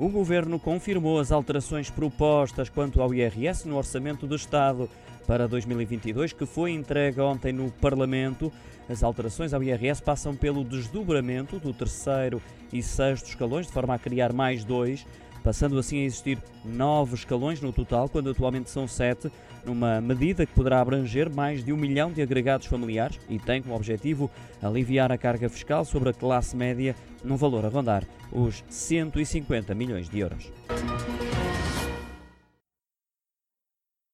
O Governo confirmou as alterações propostas quanto ao IRS no Orçamento do Estado para 2022, que foi entregue ontem no Parlamento. As alterações ao IRS passam pelo desdobramento do terceiro e sexto escalões, de forma a criar mais dois passando assim a existir nove escalões no total, quando atualmente são sete, numa medida que poderá abranger mais de um milhão de agregados familiares e tem como objetivo aliviar a carga fiscal sobre a classe média num valor a rondar os 150 milhões de euros.